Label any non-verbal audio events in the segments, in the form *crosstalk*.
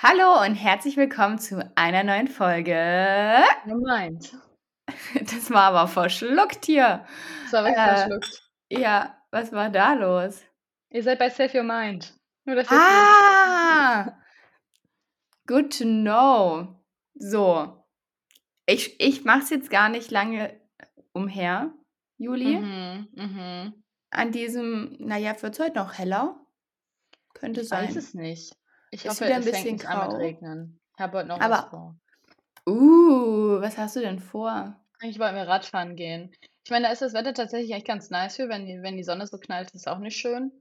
Hallo und herzlich willkommen zu einer neuen Folge. Gemeint. Das war aber verschluckt hier. Das war wirklich Äh, verschluckt. ja, was war da los? Ihr seid bei Save Your Mind. Nur, wisst. Ah! Good to know. So. Ich, ich mache es jetzt gar nicht lange umher, Juli. Mhm, mhm. An diesem, naja, wird es heute noch heller? Könnte Ich weiß sein. es nicht. Ich Ist hoffe, wieder ein es fängt bisschen nicht an mit grau. Regnen. Ich habe heute noch Aber- was vor. Uh, was hast du denn vor? Eigentlich wollten wir Radfahren gehen. Ich meine, da ist das Wetter tatsächlich echt ganz nice für, wenn die, wenn die Sonne so knallt, ist auch nicht schön.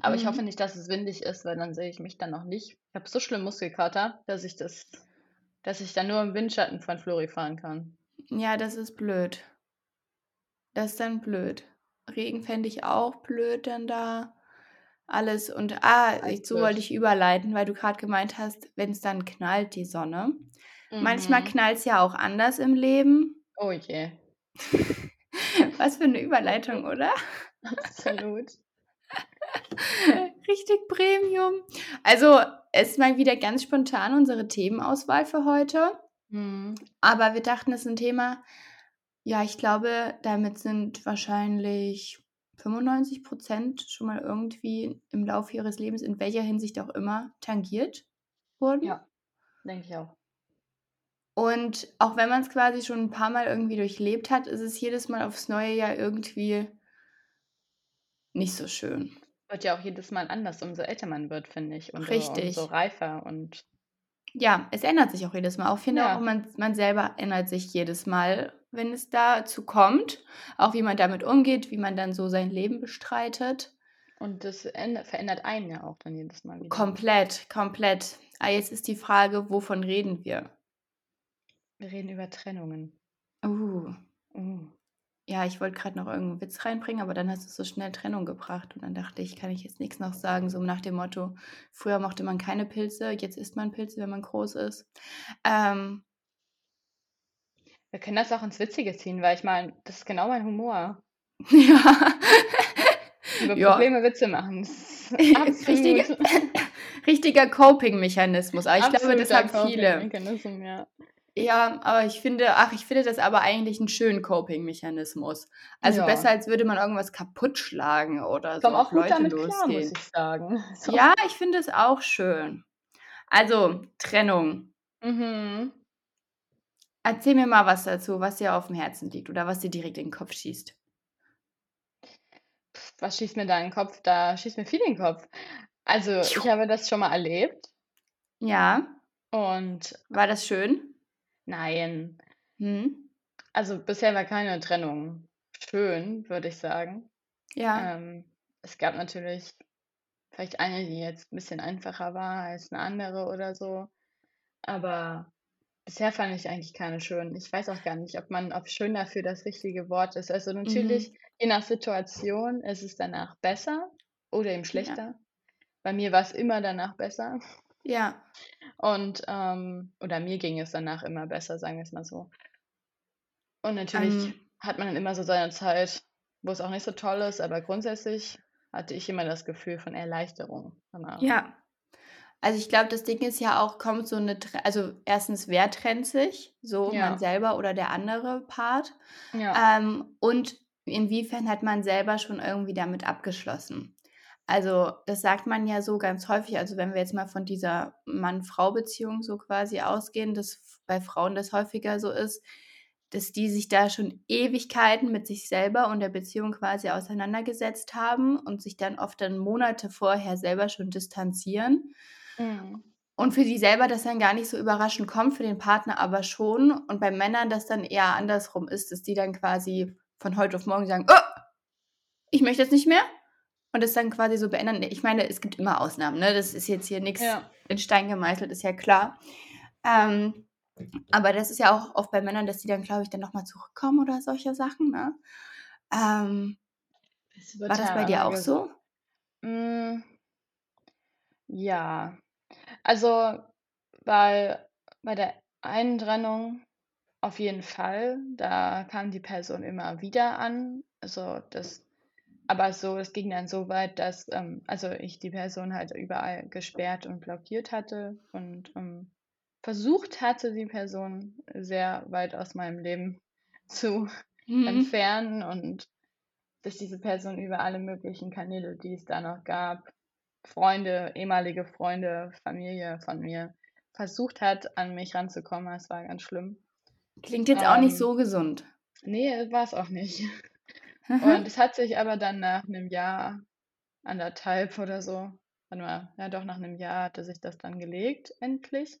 Aber ich Mhm. hoffe nicht, dass es windig ist, weil dann sehe ich mich dann noch nicht. Ich habe so schlimm Muskelkater, dass ich das, dass ich dann nur im Windschatten von Flori fahren kann. Ja, das ist blöd. Das ist dann blöd. Regen fände ich auch blöd dann da. Alles und ah, ich, so wollte ich überleiten, weil du gerade gemeint hast, wenn es dann knallt, die Sonne. Manchmal Mhm. knallt es ja auch anders im Leben. Oh je. *laughs* Was für eine Überleitung, oder? Absolut. *laughs* Richtig Premium. Also, es ist mal wieder ganz spontan unsere Themenauswahl für heute. Mhm. Aber wir dachten, es ist ein Thema, ja, ich glaube, damit sind wahrscheinlich 95 Prozent schon mal irgendwie im Laufe ihres Lebens, in welcher Hinsicht auch immer, tangiert wurden. Ja. Denke ich auch. Und auch wenn man es quasi schon ein paar Mal irgendwie durchlebt hat, ist es jedes Mal aufs neue Jahr irgendwie nicht so schön. Wird ja auch jedes Mal anders, umso älter man wird, finde ich. Und Richtig. umso reifer und Ja, es ändert sich auch jedes Mal. Auch finde Ja. auch, man, man selber ändert sich jedes Mal, wenn es dazu kommt. Auch wie man damit umgeht, wie man dann so sein Leben bestreitet. und das änd- verändert einen ja auch dann jedes Mal wieder. Komplett, komplett. Ah, jetzt ist die Frage, wovon reden wir? Wir reden über Trennungen. Uh, Uh. ja, ich wollte gerade noch irgendeinen Witz reinbringen, aber dann hast du so schnell Trennung gebracht. Und dann dachte ich, kann ich jetzt nichts noch sagen, so nach dem Motto, früher mochte man keine Pilze, jetzt isst man Pilze, wenn man groß ist. Ähm, Wir können das auch ins Witzige ziehen, weil ich meine, das ist genau mein Humor. ja. *laughs* Über Ja. Probleme Witze machen. Das ist *laughs* Richtige, absolut, *laughs* richtiger Coping-Mechanismus. Aber ich glaube, das absoluter haben viele. Ja. Ja, aber ich finde, ach, ich finde das aber eigentlich einen schönen Coping-Mechanismus. Also Ja. besser, als würde man irgendwas kaputt schlagen oder Ich so auch Leute damit klar, muss losgehen. ich sagen. So. Ja, ich finde es auch schön. Also, Trennung. Mhm. Erzähl mir mal was dazu, was dir auf dem Herzen liegt oder was dir direkt in den Kopf schießt. Was schießt mir da in den Kopf? Da schießt mir viel in den Kopf. Also, ich habe das schon mal erlebt Ja, und war das schön? nein, Hm? also bisher war keine Trennung schön, würde ich sagen. Ja, Ähm, es gab natürlich vielleicht eine, die jetzt ein bisschen einfacher war als eine andere oder so, aber bisher fand ich eigentlich keine schön. Ich weiß auch gar nicht, ob man, ob schön dafür das richtige Wort ist. Also mhm. natürlich, je nach Situation ist es danach besser oder eben Ja, schlechter. Bei mir war es immer danach besser ja, und ähm, oder mir ging es danach immer besser, sagen wir es mal so. Und natürlich ähm, hat man dann immer so seine Zeit, wo es auch nicht so toll ist, aber grundsätzlich hatte ich immer das Gefühl von Erleichterung danach. ja. Also ich glaube, das Ding ist ja auch, kommt so eine, also erstens, wer trennt sich? So man Ja, selber oder der andere Part? ja, Ähm, und inwiefern hat man selber schon irgendwie damit abgeschlossen? Also, das sagt man ja so ganz häufig. Also, wenn wir jetzt mal von dieser Mann-Frau-Beziehung so quasi ausgehen, dass bei Frauen das häufiger so ist, dass die sich da schon Ewigkeiten mit sich selber und der Beziehung quasi auseinandergesetzt haben und sich dann oft dann Monate vorher selber schon distanzieren. Mhm. Und für sie selber das dann gar nicht so überraschend kommt, für den Partner aber schon. Und bei Männern das dann eher andersrum ist, dass die dann quasi von heute auf morgen sagen, oh, ich möchte jetzt nicht mehr. Und das dann quasi so beenden. Ich meine, es gibt immer Ausnahmen, ne? Das ist jetzt hier nichts ja, in Stein gemeißelt, ist ja klar. Ähm, aber das ist ja auch oft bei Männern, dass die dann, glaube ich, dann nochmal zurückkommen oder solche Sachen, ne? Ähm, wird war das ja bei dir auch gesagt. so? Mm, ja, also bei, bei der einen Trennung auf jeden Fall, da kam die Person immer wieder an. Also das aber so, es ging dann so weit, dass ähm, also ich die Person halt überall gesperrt und blockiert hatte und ähm, versucht hatte, die Person sehr weit aus meinem Leben *laughs* zu Mhm. entfernen und dass diese Person über alle möglichen Kanäle, die es da noch gab, Freunde, ehemalige Freunde, Familie von mir, versucht hat, an mich ranzukommen. Das war ganz schlimm. Klingt jetzt auch nicht Ähm, so gesund. nee, war es auch nicht. *laughs* Und es hat sich aber dann nach einem Jahr, anderthalb oder so, warte mal, ja doch, nach einem Jahr hatte sich das dann gelegt, endlich.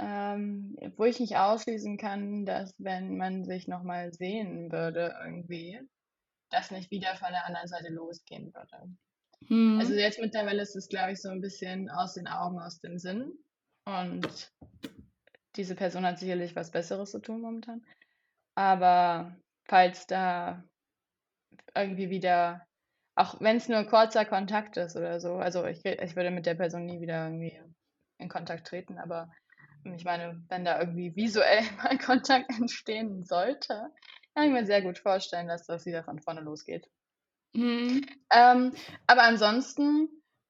Ähm, wo ich nicht ausschließen kann, dass wenn man sich nochmal sehen würde irgendwie, das nicht wieder von der anderen Seite losgehen würde. Also Mhm. jetzt mittlerweile ist es, glaube ich, so ein bisschen aus den Augen, aus dem Sinn. Und diese Person hat sicherlich was Besseres zu tun momentan. Aber falls da irgendwie wieder, auch wenn es nur kurzer Kontakt ist oder so, also ich, ich würde mit der Person nie wieder irgendwie in Kontakt treten, aber ich meine, wenn da irgendwie visuell *laughs* mal Kontakt entstehen sollte, kann ich mir sehr gut vorstellen, dass das wieder von vorne losgeht. Mhm. Ähm, aber ansonsten,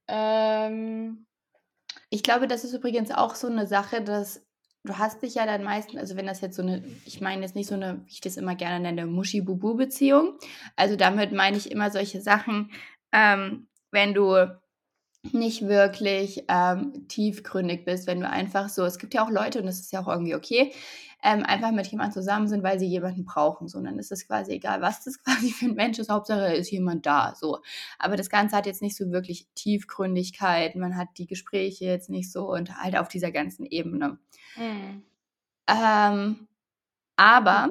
ähm, Ich glaube, das ist übrigens auch so eine Sache, dass du hast dich ja dann meistens, also wenn das jetzt so eine, ich meine jetzt nicht so eine, wie ich das immer gerne nenne, Muschi-Bubu-Beziehung. Also damit meine ich immer solche Sachen, ähm, wenn du nicht wirklich ähm, tiefgründig bist, wenn du einfach so, es gibt ja auch Leute, und das ist ja auch irgendwie okay, ähm, einfach mit jemandem zusammen sind, weil sie jemanden brauchen. So, und dann ist es quasi egal, was das *laughs* quasi für ein Mensch ist, Hauptsache ist jemand da. So. Aber das Ganze hat jetzt nicht so wirklich Tiefgründigkeit, man hat die Gespräche jetzt nicht so und halt auf dieser ganzen Ebene. hm, Ähm, aber,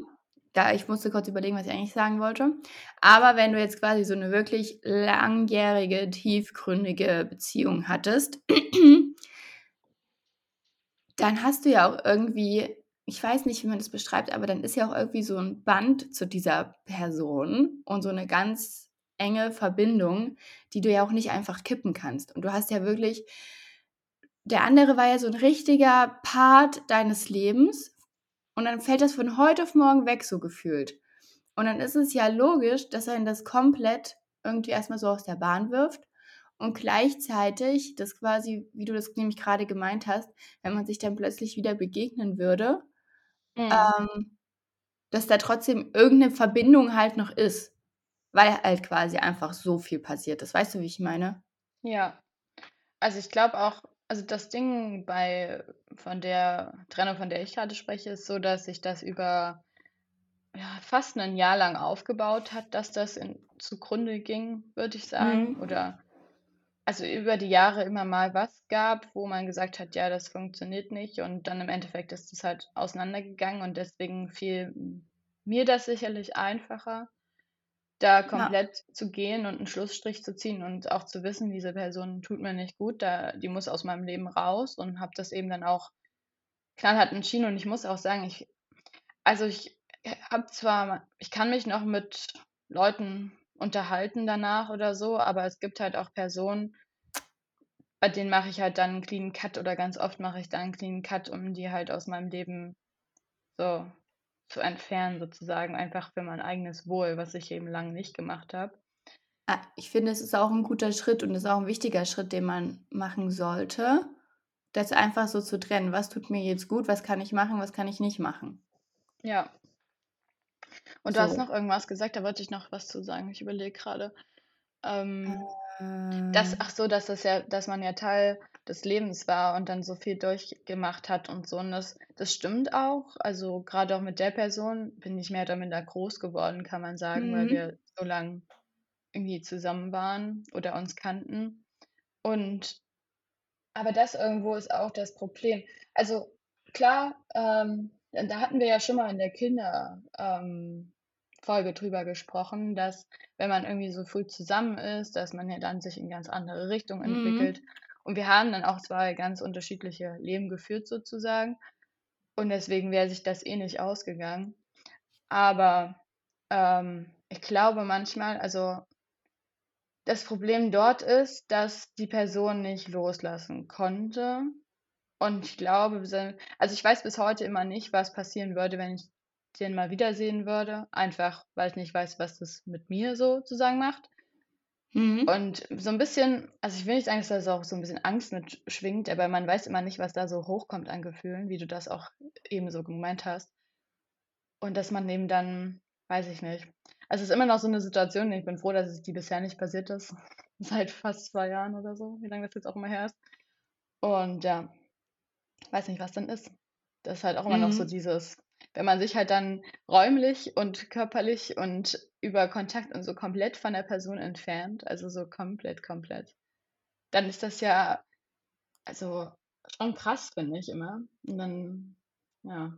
da ich musste kurz überlegen, was ich eigentlich sagen wollte. Aber wenn du jetzt quasi so eine wirklich langjährige, tiefgründige Beziehung hattest, *clears throat* dann hast du ja auch irgendwie, ich weiß nicht, wie man das beschreibt, aber dann ist ja auch irgendwie so ein Band zu dieser Person und so eine ganz enge Verbindung, die du ja auch nicht einfach kippen kannst. Und du hast ja wirklich der andere war ja so ein richtiger Part deines Lebens und dann fällt das von heute auf morgen weg, so gefühlt. Und dann ist es ja logisch, dass einen das komplett irgendwie erstmal so aus der Bahn wirft und gleichzeitig das quasi, wie du das nämlich gerade gemeint hast, wenn man sich dann plötzlich wieder begegnen würde, hm, ähm, dass da trotzdem irgendeine Verbindung halt noch ist, weil halt quasi einfach so viel passiert ist. Weißt du, wie ich meine? ja. Also ich glaube auch, also das Ding bei von der Trennung, von der ich gerade spreche, ist so, dass sich das über ja, fast ein Jahr lang aufgebaut hat, dass das in, zugrunde ging, würde ich sagen. Mhm. Oder also über die Jahre immer mal was gab, wo man gesagt hat, ja, das funktioniert nicht. Und dann im Endeffekt ist es halt auseinandergegangen und deswegen fiel mir das sicherlich einfacher, da Ja. komplett zu gehen und einen Schlussstrich zu ziehen und auch zu wissen, diese Person tut mir nicht gut, da, die muss aus meinem Leben raus und habe das eben dann auch knallhart entschieden. Und ich muss auch sagen, ich, also ich habe zwar, ich kann mich noch mit Leuten unterhalten danach oder so, aber es gibt halt auch Personen, bei denen mache ich halt dann einen cleanen Cut oder ganz oft mache ich dann einen cleanen Cut, um die halt aus meinem Leben so zu entfernen, sozusagen, einfach für mein eigenes Wohl, was ich eben lange nicht gemacht habe. Ah, ich finde, es ist auch ein guter Schritt und ist auch ein wichtiger Schritt, den man machen sollte, das einfach so zu trennen. Was tut mir jetzt gut? Was kann ich machen? Was kann ich nicht machen? Ja. Und du hast So. noch irgendwas gesagt, da wollte ich noch was zu sagen. Ich überlege gerade. Ähm, Äh, das, ach so, dass das ja, dass man ja Teil des Lebens war und dann so viel durchgemacht hat und so. Und das, das stimmt auch. Also gerade auch mit der Person bin ich mehr oder minder groß geworden, kann man sagen, weil mhm. wir so lang irgendwie zusammen waren oder uns kannten. Und aber das irgendwo ist auch das Problem. Also klar, ähm, da hatten wir ja schon mal in der Kinder, ähm, Folge drüber gesprochen, dass wenn man irgendwie so früh zusammen ist, dass man ja dann sich in ganz andere Richtungen Mhm. entwickelt. Und wir haben dann auch zwei ganz unterschiedliche Leben geführt sozusagen. Und deswegen wäre sich das eh nicht ausgegangen. Aber ähm, ich glaube manchmal, also das Problem dort ist, dass die Person nicht loslassen konnte. Und ich glaube, also ich weiß bis heute immer nicht, was passieren würde, wenn ich den mal wiedersehen würde, einfach weil ich nicht weiß, was das mit mir sozusagen macht. Mhm. Und so ein bisschen also, ich will nicht sagen, dass da auch so ein bisschen Angst mitschwingt, aber man weiß immer nicht, was da so hochkommt an Gefühlen, wie du das auch eben so gemeint hast. Und dass man eben dann weiß ich nicht. Also, es ist immer noch so eine Situation, ich bin froh, dass es die bisher nicht passiert ist, *laughs* seit fast zwei Jahren oder so, wie lange das jetzt auch immer her ist. Und ja, weiß nicht, was dann ist. Das ist halt auch immer noch so Mhm. dieses wenn man sich halt dann räumlich und körperlich und über Kontakt und so komplett von der Person entfernt, also so komplett, komplett, dann ist das ja also schon krass, finde ich immer. Und dann ja.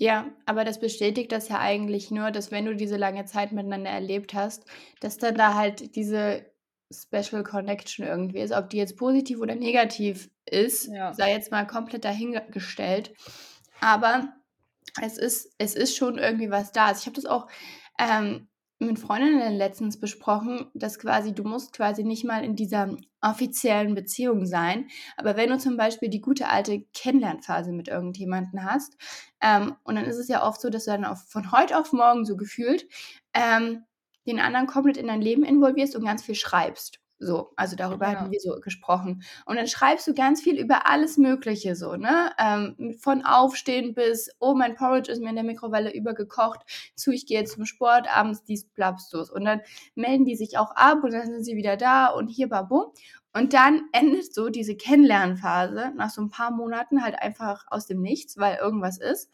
Ja, aber das bestätigt das ja eigentlich nur, dass wenn du diese lange Zeit miteinander erlebt hast, dass dann da halt diese Special Connection irgendwie ist. Ob die jetzt positiv oder negativ ist, Ja. sei jetzt mal komplett dahingestellt. Aber es ist es ist schon irgendwie was da. Also, ich habe das auch, ähm, mit Freundinnen letztens besprochen, dass quasi du musst quasi nicht mal in dieser offiziellen Beziehung sein, aber wenn du zum Beispiel die gute alte Kennenlernphase mit irgendjemanden hast, ähm, und dann ist es ja oft so, dass du dann auf von heute auf morgen so gefühlt, ähm, den anderen komplett in dein Leben involvierst und ganz viel schreibst. So, also darüber hatten Ja. wir so gesprochen. Und dann schreibst du ganz viel über alles Mögliche so, ne? Ähm, von Aufstehen bis: „Oh, mein Porridge ist mir in der Mikrowelle übergekocht, zu ich gehe jetzt zum Sport, abends dies, blabstus.“ Und dann melden die sich auch ab und dann sind sie wieder da und hier babum. Und dann endet so diese Kennenlernphase nach so ein paar Monaten halt einfach aus dem Nichts, weil irgendwas ist,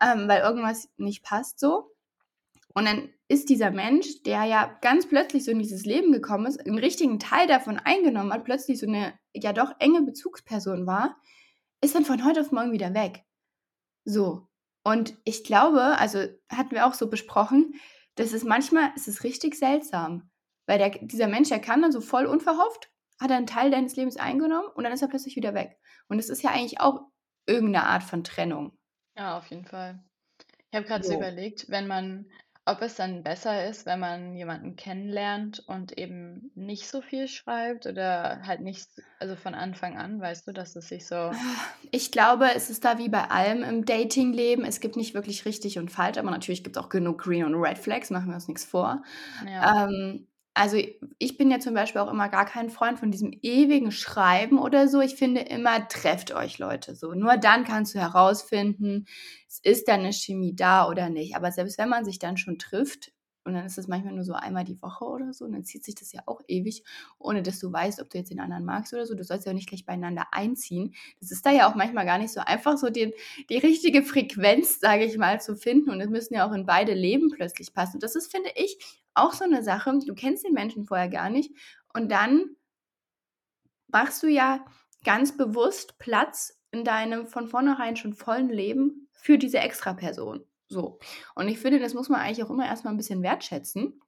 ähm, weil irgendwas nicht passt so. Und dann ist dieser Mensch, der ja ganz plötzlich so in dieses Leben gekommen ist, 'n richtigen Teil davon eingenommen hat, plötzlich so 'ne, ja doch enge Bezugsperson war, ist dann von heute auf morgen wieder weg. So. Und ich glaube also, hatten wir auch so besprochen, das ist manchmal ist es richtig seltsam, weil der dieser Mensch, der kam dann so voll unverhofft, hat er 'n Teil deines Lebens eingenommen und dann ist er plötzlich wieder weg. Und das ist ja eigentlich auch irgend 'ne Art von Trennung. Ja, auf jeden Fall. Ich habe gerade so So. überlegt, wenn man ob es dann besser ist, wenn man jemanden kennenlernt und eben nicht so viel schreibt oder halt nicht also von Anfang an, weißt du, dass es sich so *sighs* Ich glaube, es ist da wie bei allem im Datingleben. Es gibt nicht wirklich richtig und falsch, aber natürlich gibt's auch genug Green und Red Flags, machen wir uns nix vor. ja, Ähm, also, ich bin ja zum Beispiel auch immer gar kein Freund von diesem ewigen Schreiben oder so. Ich finde immer, trefft euch Leute so. Nur dann kannst du herausfinden, ist da 'ne Chemie da oder nicht. Aber selbst wenn man sich dann schon trifft und dann ist es manchmal nur so einmal die Woche oder so und dann zieht sich das ja auch ewig, ohne dass du weißt, ob du jetzt den anderen magst oder so. Du sollst ja auch nicht gleich beieinander einziehen. Das ist da ja auch manchmal gar nicht so einfach, so den die richtige Frequenz, sage ich mal, zu finden und es müssen ja auch in beide Leben plötzlich passen. Und das ist, finde ich, auch so 'ne Sache. Du kennst den Menschen vorher gar nicht und dann machst du ja ganz bewusst Platz in deinem von vornherein schon vollen Leben für diese Extraperson. So. Und ich finde, das muss man eigentlich auch immer erst mal 'n bisschen wertschätzen,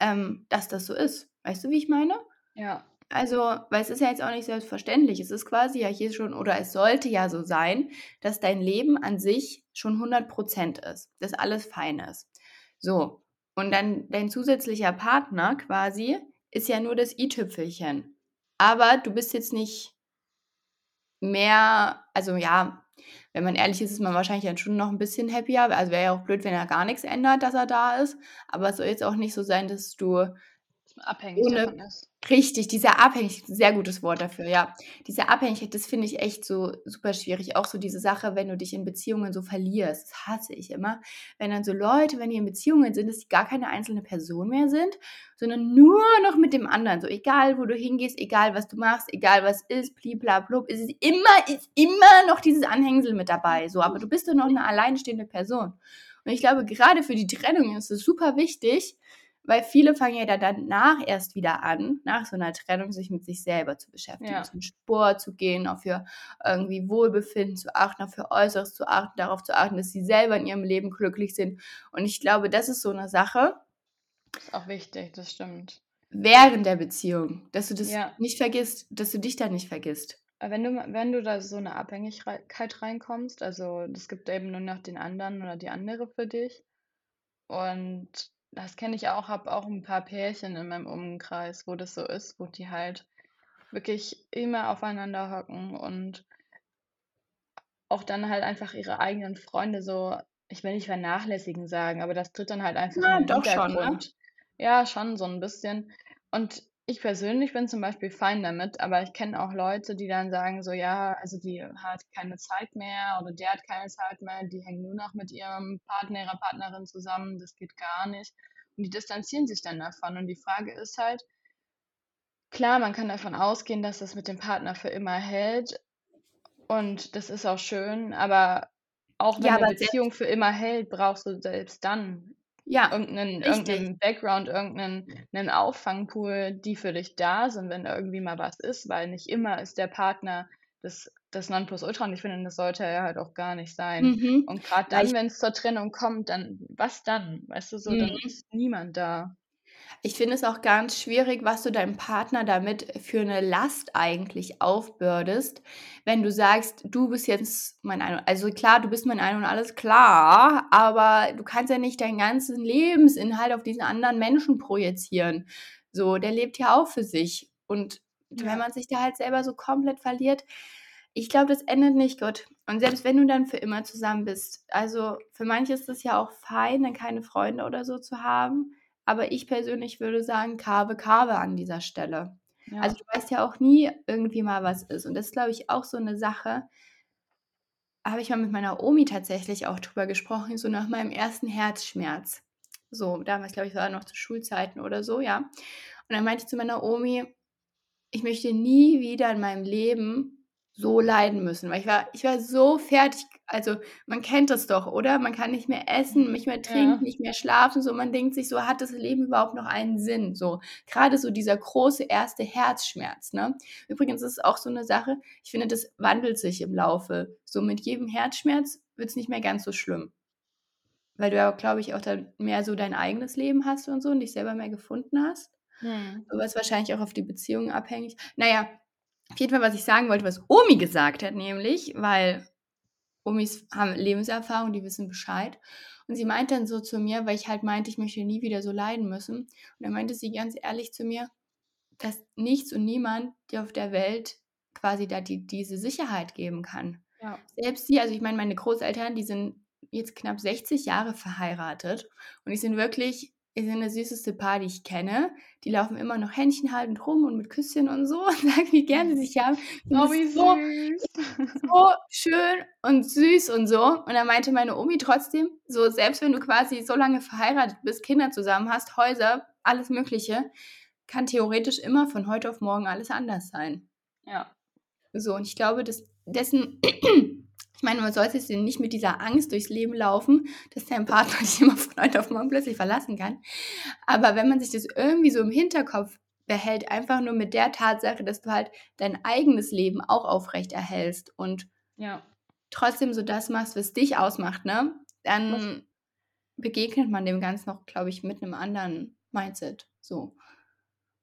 ähm, dass das so ist. Weißt du, wie ich meine? ja, Also, weil es ist ja jetzt auch nicht selbstverständlich. Es ist quasi ja hier schon oder es sollte ja so sein, dass dein Leben an sich schon 100% ist, dass alles fein ist. So, und dann dein zusätzlicher Partner quasi ist ja nur das i-Tüpfelchen. Aber du bist jetzt nicht mehr also ja, wenn man ehrlich ist, ist man wahrscheinlich dann schon noch 'n bisschen happier. Also, wäre ja auch blöd, wenn er gar nix ändert, dass er da ist. Aber es soll jetzt auch nicht so sein, dass du abhängig ohne davon ist. Richtig, diese Abhängig sehr gutes Wort dafür, ja. Diese Abhängigkeit, das finde ich echt so super schwierig. Auch so diese Sache, wenn du dich in Beziehungen so verlierst, das hasse ich immer. Wenn dann so Leute, wenn die in Beziehungen sind, dass die gar keine einzelne Person mehr sind, sondern nur noch mit dem anderen. So egal, wo du hingehst, egal was du machst, egal was ist, bliblablub, es ist immer ist immer noch dieses Anhängsel mit dabei, so. Aber du bist doch noch 'ne alleinstehende Person. Und ich glaube, grade für die Trennung ist es super wichtig, weil viele fangen ja da danach erst wieder an, nach so 'ner Trennung, sich mit sich selber zu beschäftigen, Ja, zum Sport zu gehen, auf ihr irgendwie Wohlbefinden zu achten, auf ihr Äußeres zu achten, darauf zu achten, dass sie selber in ihrem Leben glücklich sind. Und ich glaube, das ist so 'ne Sache ist auch wichtig, das stimmt. während der Beziehung, dass du das Ja, nicht vergisst, dass du dich da nicht vergisst. wenn du wenn du da so 'ne Abhängigkeit reinkommst, also es gibt eben nur noch den anderen oder die andere für dich und das kenne ich auch, habe auch 'n paar Pärchen in meinem Umkreis, wo das so ist, wo die halt wirklich immer aufeinander hocken und auch dann halt einfach ihre eigenen Freunde so ich will nicht vernachlässigen sagen, aber das tritt dann halt einfach in Ja, den doch schon, ne? Hintergrund. Ja, schon so 'n bisschen. Und ich persönlich bin zum Beispiel fein damit, aber ich kenne auch Leute, die dann sagen so: „Ja, also die hat keine Zeit mehr oder der hat keine Zeit mehr, die hängen nur noch mit ihrem Partner, ihrer Partnerin zusammen, das geht gar nicht.“ Und die distanzieren sich dann davon. Und die Frage ist halt klar, man kann davon ausgehen, dass das mit dem Partner für immer hält und das ist auch schön, aber auch Ja, wenn 'ne aber selbst Beziehung für immer hält, brauchst du selbst dann Ja, irgend 'nen irgend richtig. 'nen Background, irgend 'nen 'nen Auffangpool, die für dich da sind, wenn irgendwie mal was ist, weil nicht immer ist der Partner das das Nonplusultra und ich finde, das sollte er halt auch gar nicht sein. Mhm, Und grad weil dann, ich wenn's zur Trennung kommt, dann was dann? Weißt du, so, dann Mhm. ist niemand da. Ich finde es auch ganz schwierig, was du deinem Partner damit für 'ne Last eigentlich aufbürdest, wenn du sagst: „Du bist jetzt mein Ein“ also klar, du bist mein Ein und alles, klar, aber du kannst ja nicht deinen ganzen Lebensinhalt auf diesen anderen Menschen projizieren. So, der lebt ja auch für sich. Und wenn Ja. man sich da halt selber so komplett verliert ich glaube, das endet nicht gut. Und selbst wenn du dann für immer zusammen bist also, für manche ist es ja auch fein, dann keine Freunde oder so zu haben, aber ich persönlich würde sagen: „Kave, Kave“ an dieser Stelle. Also, Ja. du weißt ja auch nie irgendwie mal, was ist. Und das ist, glaube ich, auch so 'ne Sache habe ich mal mit meiner Omi tatsächlich auch drüber gesprochen, so nach meinem 1. Herzschmerz. So, damals, glaube ich, war noch zu Schulzeiten oder so, ja. Und dann meinte ich zu meiner Omi: „Ich möchte nie wieder in meinem Leben so leiden müssen“, weil ich war ich war so fertig. Also, man kennt das doch, oder? Man kann nicht mehr essen, nicht mehr trinken, Ja. nicht mehr schlafen, so. Man denkt sich so: „Hat das Leben überhaupt noch einen Sinn?“ So, grade so dieser große 1. Herzschmerz, ne? Übrigens ist es auch so 'ne Sache, ich finde, das wandelt sich im Laufe. So mit jedem Herzschmerz wird's nicht mehr ganz so schlimm. Weil du ja, glaube ich, auch dann mehr so dein eigenes Leben hast und so und dich selber mehr gefunden hast. Mhm. Aber ist wahrscheinlich auch auf die Beziehung abhängig. Na ja, auf jeden Fall, was ich sagen wollte, was Omi gesagt hat nämlich, weil Omis haben Lebenserfahrung, die wissen Bescheid. Und sie meint dann so zu mir, weil ich halt meinte, ich möchte nie wieder so leiden müssen. Und dann meinte sie ganz ehrlich zu mir, dass nichts und niemand dir auf der Welt quasi da die diese Sicherheit geben kann. Ja. Selbst sie also, ich meine, meine Großeltern, die sind jetzt knapp 60 Jahre verheiratet und die sind wirklich sind das süßeste Paar, die ich kenne. Die laufen immer noch händchenhaltend rum und mit Küsschen und so *laughs* und sagen, wie gern sie sich haben. Oh, wie so süß. *laughs* so schön und süß und so. Und dann meinte meine Omi trotzdem, so: „Selbst wenn du quasi so lange verheiratet bist, Kinder zusammen hast, Häuser, alles Mögliche, kann theoretisch immer von heute auf morgen alles anders sein.“ Ja. So, und ich glaube, dass dessen meine, man sollte jetzt nicht mit dieser Angst durchs Leben laufen, dass dein Partner *laughs* dich immer von heute auf morgen plötzlich verlassen kann. Aber wenn man sich das irgendwie so im Hinterkopf behält, einfach nur mit der Tatsache, dass du halt dein eigenes Leben auch aufrechterhältst und Ja. trotzdem so das machst, was dich ausmacht, ne, Was dann begegnet man dem Ganzen noch, glaube ich, mit 'nem anderen Mindset, so.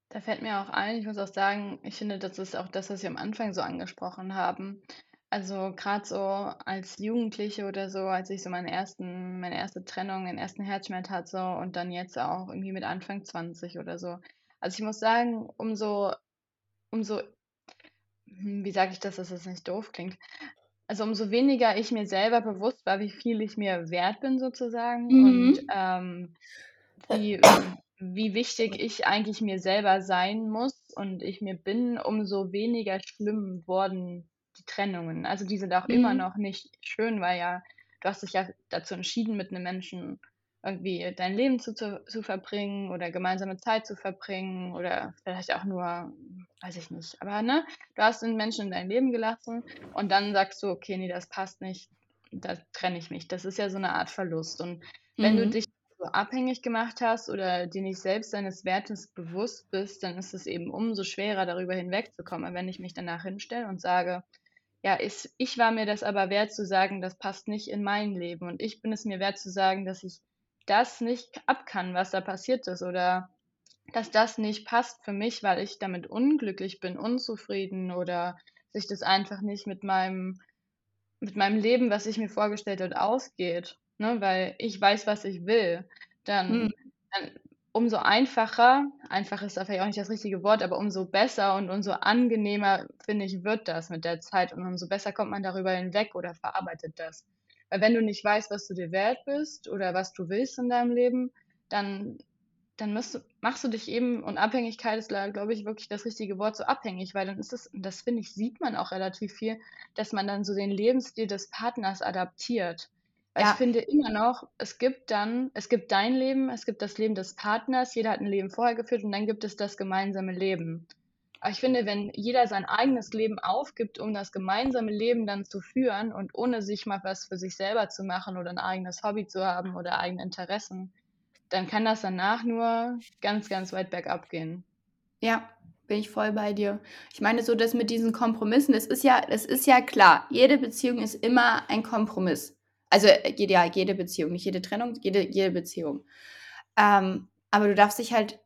Da fällt mir auch ein, ich muss auch sagen, ich finde, das ist auch das, was wir am Anfang so angesprochen haben. Also, grad so als Jugendliche oder so, als ich so meinen ersten meine erste Trennung, den ersten Herzschmerz hatte so und dann jetzt auch irgendwie mit Anfang 20 oder so. Also, ich muss sagen, umso umso hm, wie sage ich das, dass das nicht doof klingt? Also, umso weniger ich mir selber bewusst war, wie viel ich mir wert bin sozusagen und, Mhm. ähm, wie w wie wichtig ich eigentlich mir selber sein muss und ich mir bin, umso weniger schlimm wurden die Trennungen. Also, die sind auch immer Mhm. noch nicht schön, weil ja du hast dich ja dazu entschieden, mit 'nem Menschen irgendwie dein Leben zu zu zu verbringen oder gemeinsame Zeit zu verbringen oder vielleicht auch nur weiß ich nicht. Aber, ne, du hast 'n Menschen in dein Leben gelassen und dann sagst du: „Okay, ne, das passt nicht, da trenne ich mich.“ Das ist ja so 'ne Art Verlust. Und wenn du Mhm. dich so abhängig gemacht hast oder dir nicht selbst deines Wertes bewusst bist, dann ist es eben umso schwerer, darüber hinwegzukommen. Und wenn ich mich danach hinstelle und sage: „Ja, is ich war mir das aber wert zu sagen, das passt nicht in mein Leben. Und ich bin es mir wert zu sagen, dass ich das nicht ab kann, was da passiert ist oder dass das nicht passt für mich, weil ich damit unglücklich bin, unzufrieden oder sich das einfach nicht mit meinem mit meinem Leben, was ich mir vorgestellt habe, ausgeht, ne, weil ich weiß, was ich will“, dann dann umso einfacher einfach ist da vielleicht auch nicht das richtige Wort, aber umso besser und umso angenehmer, finde ich, wird das mit der Zeit und umso besser kommt man darüber hinweg oder verarbeitet das. Weil wenn du nicht weißt, was du dir wert bist oder was du willst in deinem Leben, dann, dann du, machst du dich eben, und Abhängigkeit ist, glaube ich, wirklich das richtige Wort, so abhängig, weil dann ist es, und das finde ich, sieht man auch relativ viel, dass man dann so den Lebensstil des Partners adaptiert. Weil Ja. ich finde immer noch, es gibt dann, es gibt dein Leben, es gibt das Leben des Partners, jeder hat ein Leben vorher geführt und dann gibt es das gemeinsame Leben. Aber ich finde, wenn jeder sein eigenes Leben aufgibt, um das gemeinsame Leben dann zu führen und ohne sich mal was für sich selber zu machen oder ein eigenes Hobby zu haben oder eigene Interessen, dann kann das danach nur ganz, ganz weit bergab gehen. Ja, bin ich voll bei dir. Ich meine, so das mit diesen Kompromissen, das ist ja, das ist ja klar. Jede Beziehung ist immer ein Kompromiss. Also äh, jede, ja, jede Beziehung, nicht jede Trennung, jede, jede Beziehung. Ähm, aber du darfst dich halt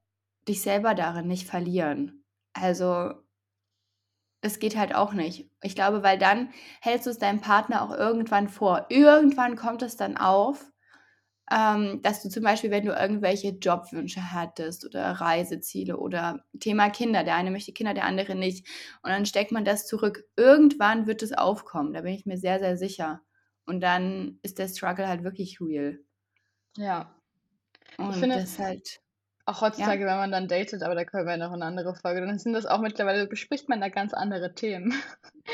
dich selber darin nicht verlieren. Also es geht halt auch nicht. Ich glaube, weil dann hältst du es deinem Partner auch irgendwann vor. Irgendwann kommt es dann auf, ähm, dass du zum Beispiel, wenn du irgendwelche Jobwünsche hattest oder Reiseziele oder Thema Kinder, der eine möchte Kinder, der andere nicht, und dann steckt man das zurück. Irgendwann wird es aufkommen, da bin ich mir sehr, sehr sicher. Und dann ist der Struggle halt wirklich real. Ja. Und ich finde, das halt, auch heutzutage, ja. wenn man dann datet, aber da können wir noch eine andere Folge, dann sind das auch mittlerweile, bespricht man da ganz andere Themen. *laughs*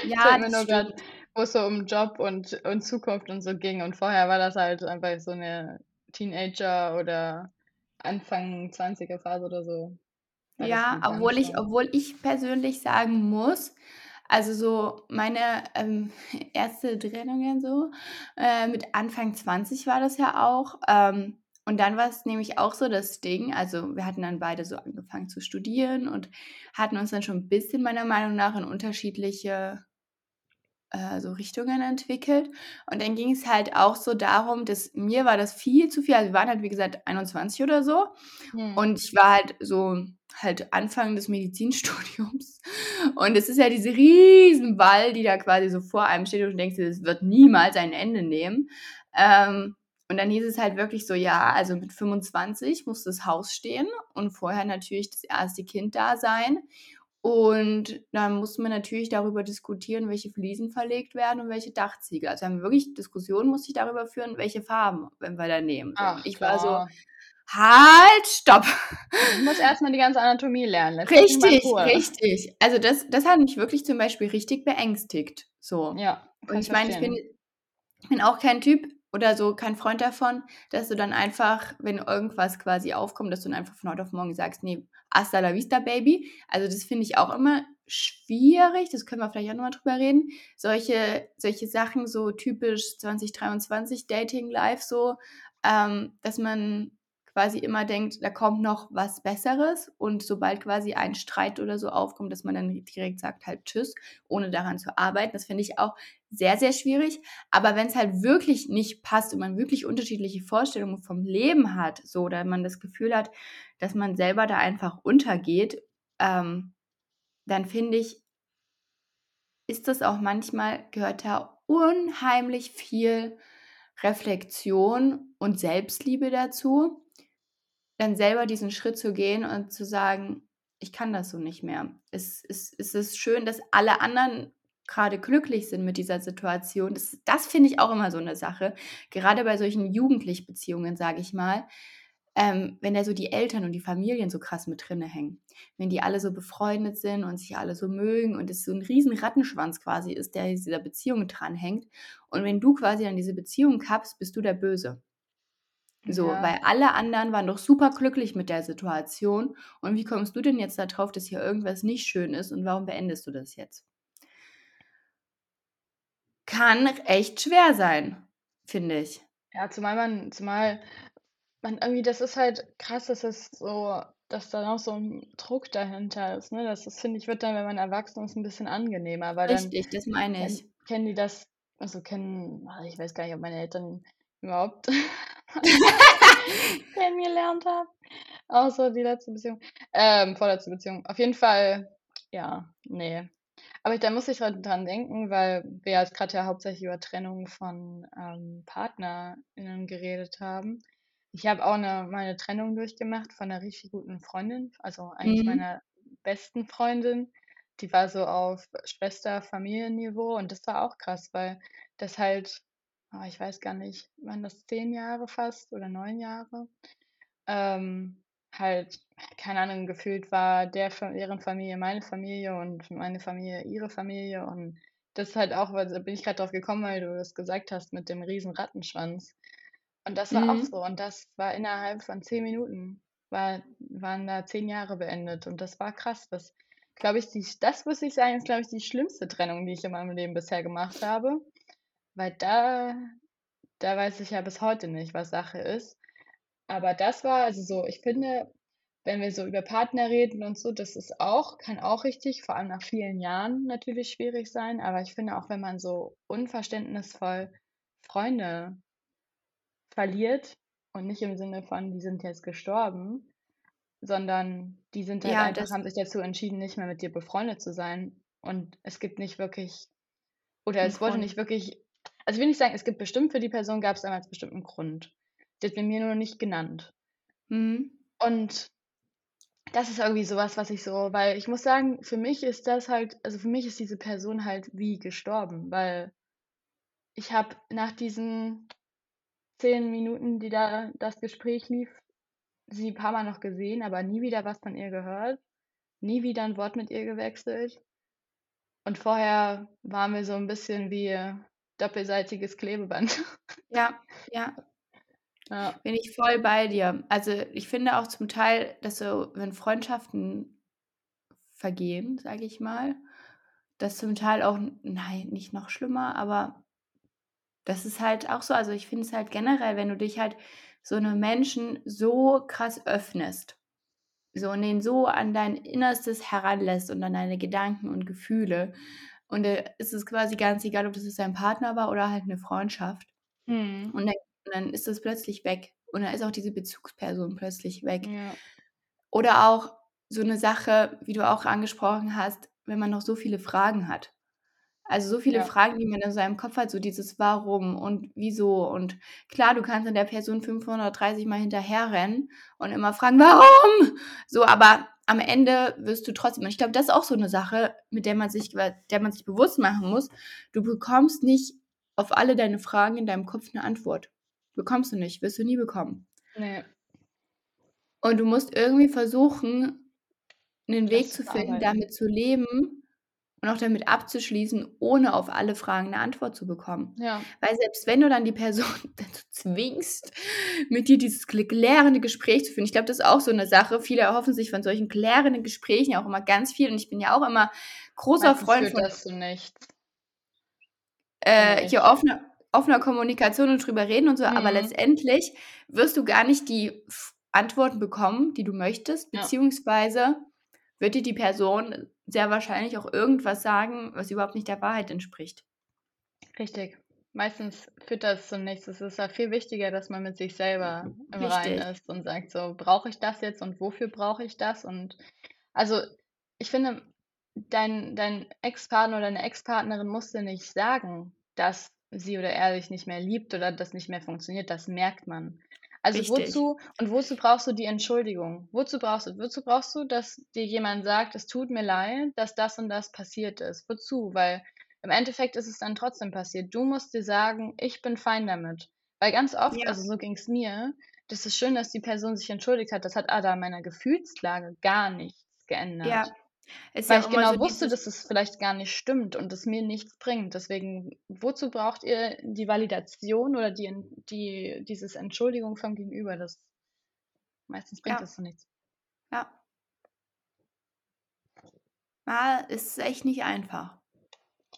Ja, das nur gerade, wo es so um Job und, und Zukunft und so ging. Und vorher war das halt einfach so eine Teenager- oder Anfang 20er Phase oder so. Ja, obwohl ich, obwohl ich persönlich sagen muss, also so meine ähm, *laughs* erste Trennungen so, äh, mit Anfang 20 war das ja auch. Ähm, und dann war es nämlich auch so das Ding, also wir hatten dann beide so angefangen zu studieren und hatten uns dann schon ein bisschen meiner Meinung nach in unterschiedliche äh, so Richtungen entwickelt. Und dann ging es halt auch so darum, dass mir war das viel zu viel. Also wir waren halt, wie gesagt, 21 oder so. Hm. Und ich war halt so halt Anfang des Medizinstudiums. *laughs* Und es ist ja diese riesen Wall, die da quasi so vor einem steht und du denkst, es wird niemals ein Ende nehmen. Ähm, und dann hieß es halt wirklich so, ja, also mit 25 muss das Haus stehen und vorher natürlich das erste Kind da sein. Und dann mussten wir natürlich darüber diskutieren, welche Fliesen verlegt werden und welche Dachziegel. Also haben wir wirklich Diskussionen musste ich darüber führen, welche Farben, wenn wir da nehmen. Ach, ich klar. war so, halt, stopp. Ich muss erstmal die ganze Anatomie lernen. Lass richtig, richtig. Also das, das hat mich wirklich zum Beispiel richtig beängstigt. So. Ja. Und ich meine, ich bin, ich bin auch kein Typ oder so, kein Freund davon, dass du dann einfach, wenn irgendwas quasi aufkommt, dass du dann einfach von heute auf morgen sagst, nee, hasta la vista, Baby. Also das finde ich auch immer schwierig, das können wir vielleicht auch nochmal drüber reden. Solche, solche Sachen, so typisch 2023 Dating Life, so, ähm, dass man quasi immer denkt, da kommt noch was Besseres und sobald quasi ein Streit oder so aufkommt, dass man dann direkt sagt halt Tschüss, ohne daran zu arbeiten. Das finde ich auch sehr, sehr schwierig. Aber wenn es halt wirklich nicht passt und man wirklich unterschiedliche Vorstellungen vom Leben hat, so, oder man das Gefühl hat, dass man selber da einfach untergeht, ähm, dann finde ich, ist das auch manchmal, gehört da unheimlich viel Reflexion und Selbstliebe dazu, dann selber diesen Schritt zu gehen und zu sagen, ich kann das so nicht mehr. Es, es, es ist schön, dass alle anderen gerade glücklich sind mit dieser Situation. Das, das finde ich auch immer so eine Sache. Gerade bei solchen jugendlichen Beziehungen, sage ich mal, ähm, wenn da so die Eltern und die Familien so krass mit drinne hängen. Wenn die alle so befreundet sind und sich alle so mögen und es so ein riesen Rattenschwanz quasi ist, der dieser Beziehung dranhängt. Und wenn du quasi an diese Beziehung kappst, bist du der Böse. So, Ja. weil alle anderen waren doch super glücklich mit der Situation. Und wie kommst du denn jetzt darauf, dass hier irgendwas nicht schön ist und warum beendest du das jetzt? Kann echt schwer sein, finde ich. Ja, zumal man, zumal man irgendwie, das ist halt krass, dass es so, dass da noch so ein Druck dahinter ist, ne? Das, das finde ich, wird dann, wenn man erwachsen ist, ein bisschen angenehmer, weil dann Richtig, das meine dann ich. kennen die das, also kennen, ach, ich weiß gar nicht, ob meine Eltern überhaupt *laughs* kennengelernt haben. Außer die letzte Beziehung. Ähm, vorletzte Beziehung. Auf jeden Fall, ja, nee. Aber da muss ich gerade dran denken, weil wir jetzt gerade ja hauptsächlich über Trennung von ähm, PartnerInnen geredet haben. Ich habe auch eine, meine Trennung durchgemacht von einer richtig guten Freundin, also eigentlich Mhm. meiner besten Freundin. Die war so auf Schwester-Familienniveau und das war auch krass, weil das halt oh, ich weiß gar nicht, waren das zehn Jahre fast oder neun Jahre? Ähm, halt, keine Ahnung, gefühlt war der deren Familie meine Familie und meine Familie ihre Familie und das ist halt auch, weil da bin ich gerade drauf gekommen, weil du das gesagt hast mit dem riesen Rattenschwanz. Und das war auch Mhm. so und das war innerhalb von 10 Minuten war waren da 10 Jahre beendet und das war krass. Das glaube ich, die das muss ich sagen, ist, glaube ich, die schlimmste Trennung, die ich in meinem Leben bisher gemacht habe, weil da da weiß ich ja bis heute nicht, was Sache ist. Aber das war also so ich finde, wenn wir so über Partner reden und so, das ist auch kann auch richtig, vor allem nach vielen Jahren natürlich schwierig sein, aber ich finde auch, wenn man so unverständnisvoll Freunde verliert und nicht im Sinne von, die sind jetzt gestorben, sondern die sind halt Ja, einfach das haben sich dazu entschieden, nicht mehr mit dir befreundet zu sein und es gibt nicht wirklich oder 'n es wurde nicht wirklich also, ich will nicht sagen, es gibt bestimmt für die Person gab's damals bestimmt 'n Grund. Der wird mir nur nicht genannt. Mhm. Und das ist irgendwie so was, was ich so weil ich muss sagen, für mich ist das halt also, für mich ist diese Person halt wie gestorben, weil ich habe nach diesen 10 Minuten, die da das Gespräch lief, sie 'n paarmal noch gesehen, aber nie wieder was von ihr gehört, nie wieder 'n Wort mit ihr gewechselt. Und vorher waren wir so 'n bisschen wie doppelseitiges Klebeband. *laughs* Ja, ja. Ja. Bin ich voll bei dir. Also, ich finde auch zum Teil, dass so, wenn Freundschaften vergehen, sage ich mal, das zum Teil auch nein, nicht noch schlimmer, aber das ist halt auch so also, ich finde es halt generell, wenn du dich halt so 'nem Menschen so krass öffnest, so und den so an dein Innerstes heranlässt und an deine Gedanken und Gefühle und, äh, ist es quasi ganz egal, ob das jetzt dein Partner war oder halt 'ne Freundschaft. Mhm. Und dann dann ist das plötzlich weg und dann ist auch diese Bezugsperson plötzlich weg. Ja. Oder auch so 'ne Sache, wie du auch angesprochen hast, wenn man noch so viele Fragen hat. Also, so viele Ja. Fragen, die man in seinem Kopf hat, so dieses Warum und Wieso und klar, du kannst dann der Person 530 Mal hinterherrennen und immer fragen: „Warum?“ So, aber am Ende wirst du trotzdem und ich glaube, das ist auch so 'ne Sache, mit der man sich der man sich bewusst machen muss. Du bekommst nicht auf alle deine Fragen in deinem Kopf 'ne Antwort. Bekommst du nicht, wirst du nie bekommen. Ne. Und du musst irgendwie versuchen, 'nen Das Weg zu finden, damit zu leben und auch damit abzuschließen, ohne auf alle Fragen 'ne Antwort zu bekommen. Ja. Weil selbst wenn du dann die Person *laughs* dazu zwingst, mit dir dieses kl klärende Gespräch zu führen ich glaube, das ist auch so 'ne Sache. Viele erhoffen sich von solchen klärenden Gesprächen ja auch immer ganz viel und ich bin ja auch immer großer Meistens Freund von das nichts. Finde äh, hier offener offener Kommunikation und drüber reden und so, aber Mhm. letztendlich wirst du gar nicht die Antworten bekommen, die du möchtest, Ja. Wird dir die Person sehr wahrscheinlich auch irgendwas sagen, was überhaupt nicht der Wahrheit entspricht. Richtig. Meistens führt das zu nichts. Es ist ja viel wichtiger, dass man mit sich selber im Reinen ist und sagt so: „Brauche ich das jetzt und wofür brauche ich das?“ Und also, ich finde, dein dein Ex-Partner oder deine Ex-Partnerin muss dir nicht sagen, dass sie oder er dich nicht mehr liebt oder das nicht mehr funktioniert. Das merkt man. Also, Richtig. wozu und wozu brauchst du die Entschuldigung? Wozu brauchst du wozu brauchst du, dass dir jemand sagt: „Es tut mir leid, dass das und das passiert ist.“ Wozu? Weil im Endeffekt ist es dann trotzdem passiert. Du musst dir sagen: „Ich bin fein damit.“ Weil ganz oft Ja. also, so ging's mir, das ist schön, dass die Person sich entschuldigt hat. Das hat aber an meiner Gefühlslage gar nichts geändert. Ja, ist Weil ja ich immer so genau wusste, dass es vielleicht gar nicht stimmt und es mir nichts bringt. Deswegen, wozu braucht ihr die Validation oder die die dieses Entschuldigung vom Gegenüber? Das meistens bringt Ja. das so nichts. Ja. Ja, ist echt nicht einfach.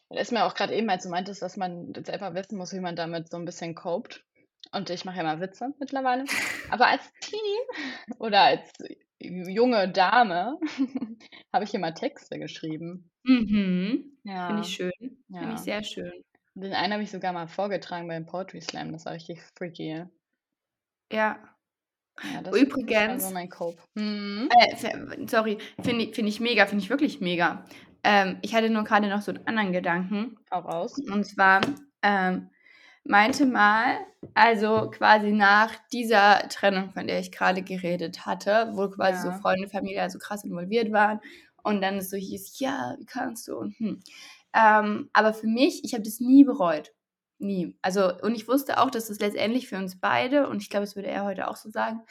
Da ist mir auch grad eben, als du meintest, dass man selber wissen muss, wie man damit so 'n bisschen copt. Und ich mache ja immer Witze mittlerweile. Aber als Teenie *laughs* oder als junge Dame *laughs* habe ich immer Texte geschrieben. Mhm. Finde ich Ja. schön. Finde ich Ja. sehr schön. Den einen habe ich sogar mal vorgetragen beim Poetry Slam. Das war richtig freaky. Ja. Ja, das Übrigens mein Cope. Mhm. äh, sorry, finde i finde ich mega, finde ich wirklich mega. Ähm, ich hatte nur grade noch so 'n anderen Gedanken. Hau raus. Und zwar, ähm, meinte mal also, quasi nach dieser Trennung, von der ich grade geredet hatte, wo quasi so Ja. Freunde, Familie, also, krass involviert waren und dann es so hieß: „Ja, wie kannst du?“ und hm. Ähm, aber für mich ich habe das nie bereut. nie. Also, und ich wusste auch, dass es letztendlich für uns beide, und ich glaube, das würde er heute auch so sagen,